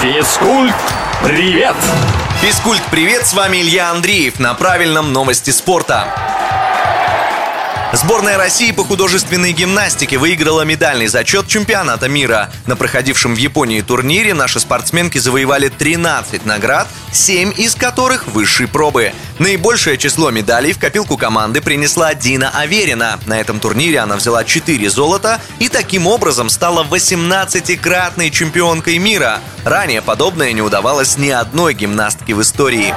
Физкульт, привет! Физкульт, привет, с вами Илья Андреев на правильном новости спорта. Сборная России по художественной гимнастике выиграла медальный зачет чемпионата мира. На проходившем в Японии турнире наши спортсменки завоевали 13 наград, 7 из которых высшей пробы. Наибольшее число медалей в копилку команды принесла Дина Аверина. На этом турнире она взяла 4 золота и таким образом стала 18-кратной чемпионкой мира. Ранее подобное не удавалось ни одной гимнастке в истории.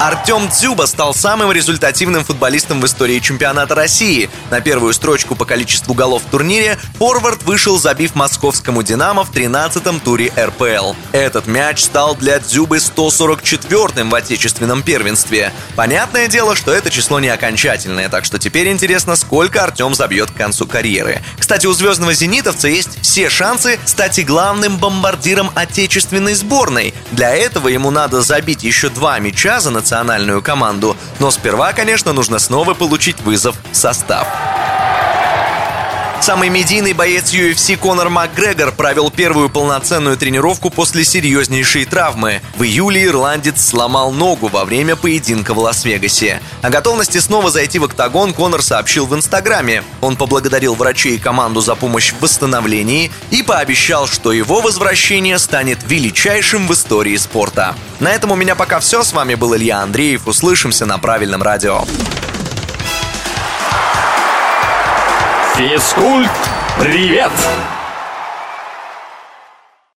Артем Дзюба стал самым результативным футболистом в истории чемпионата России. На первую строчку по количеству голов в турнире форвард вышел, забив московскому «Динамо» в 13-м туре РПЛ. Этот мяч стал для Дзюбы 144-м в отечественном первенстве. Понятное дело, что это число не окончательное, так что теперь интересно, сколько Артем забьет к концу карьеры. Кстати, у звездного зенитовца есть все шансы стать и главным бомбардиром отечественной сборной. Для этого ему надо забить еще два мяча за национальную команду. Но сперва, конечно, нужно снова получить вызов в состав. Самый медийный боец UFC Конор Макгрегор провел первую полноценную тренировку после серьезнейшей травмы. В июле ирландец сломал ногу во время поединка в Лас-Вегасе. О готовности снова зайти в октагон Конор сообщил в Инстаграме. Он поблагодарил врачей и команду за помощь в восстановлении и пообещал, что его возвращение станет величайшим в истории спорта. На этом у меня пока все. С вами был Илья Андреев. Услышимся на правильном радио. Физкульт, привет!